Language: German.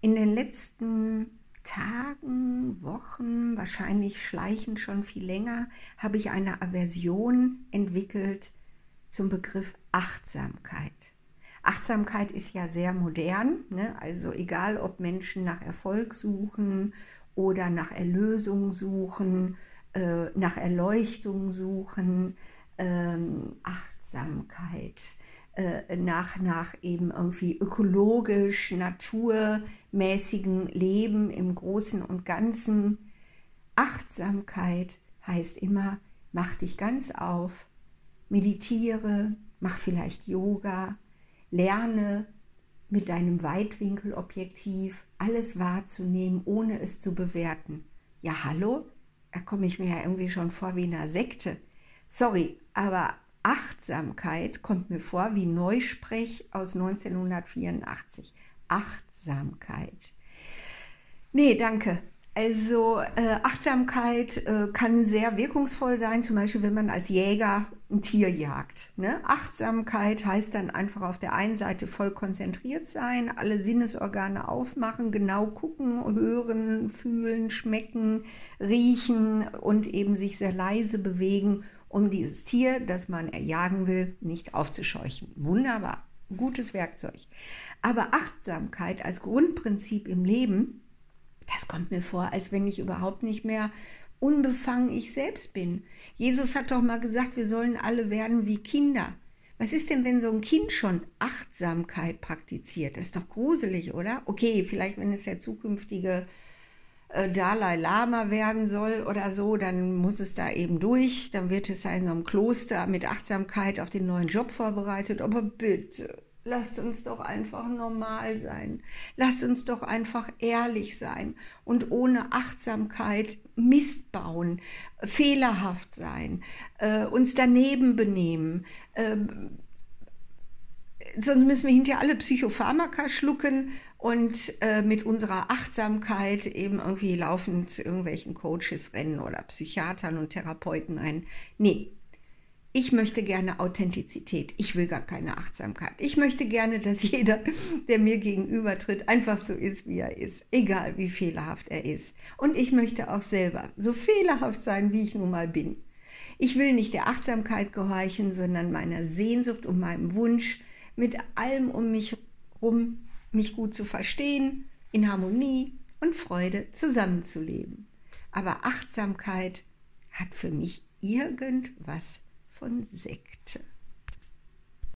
In den letzten Tagen, Wochen, wahrscheinlich schleichend schon viel länger, habe ich eine Aversion entwickelt zum Begriff Achtsamkeit. Achtsamkeit ist ja sehr modern, ne? also egal ob Menschen nach Erfolg suchen oder nach Erlösung suchen, äh, nach Erleuchtung suchen, ähm, Achtsamkeit, nach, nach eben irgendwie ökologisch, naturmäßigen Leben im Großen und Ganzen. Achtsamkeit heißt immer, mach dich ganz auf, meditiere, mach vielleicht Yoga, lerne mit deinem Weitwinkelobjektiv alles wahrzunehmen, ohne es zu bewerten. Ja, hallo? Da komme ich mir ja irgendwie schon vor wie in einer Sekte. Sorry, aber Achtsamkeit kommt mir vor wie Neusprech aus 1984. Achtsamkeit. Nee, danke. Also äh, Achtsamkeit äh, kann sehr wirkungsvoll sein, zum Beispiel wenn man als Jäger ein Tier jagt. Ne? Achtsamkeit heißt dann einfach auf der einen Seite voll konzentriert sein, alle Sinnesorgane aufmachen, genau gucken, hören, fühlen, schmecken, riechen und eben sich sehr leise bewegen, um dieses Tier, das man erjagen will, nicht aufzuscheuchen. Wunderbar, gutes Werkzeug. Aber Achtsamkeit als Grundprinzip im Leben das kommt mir vor, als wenn ich überhaupt nicht mehr unbefangen ich selbst bin. Jesus hat doch mal gesagt, wir sollen alle werden wie Kinder. Was ist denn, wenn so ein Kind schon Achtsamkeit praktiziert? Das ist doch gruselig, oder? Okay, vielleicht wenn es der zukünftige äh, Dalai Lama werden soll oder so, dann muss es da eben durch. Dann wird es in einem Kloster mit Achtsamkeit auf den neuen Job vorbereitet. Aber bitte, Lasst uns doch einfach normal sein. Lasst uns doch einfach ehrlich sein und ohne Achtsamkeit Mist bauen, fehlerhaft sein, äh, uns daneben benehmen. Äh, sonst müssen wir hinterher alle Psychopharmaka schlucken und äh, mit unserer Achtsamkeit eben irgendwie laufen zu irgendwelchen Coaches rennen oder Psychiatern und Therapeuten ein. Nee, ich möchte gerne Authentizität. Ich will gar keine Achtsamkeit. Ich möchte gerne, dass jeder, der mir gegenübertritt, einfach so ist, wie er ist. Egal, wie fehlerhaft er ist. Und ich möchte auch selber so fehlerhaft sein, wie ich nun mal bin. Ich will nicht der Achtsamkeit gehorchen, sondern meiner Sehnsucht und meinem Wunsch, mit allem um mich herum mich gut zu verstehen, in Harmonie und Freude zusammenzuleben. Aber Achtsamkeit hat für mich irgendwas von Sekte.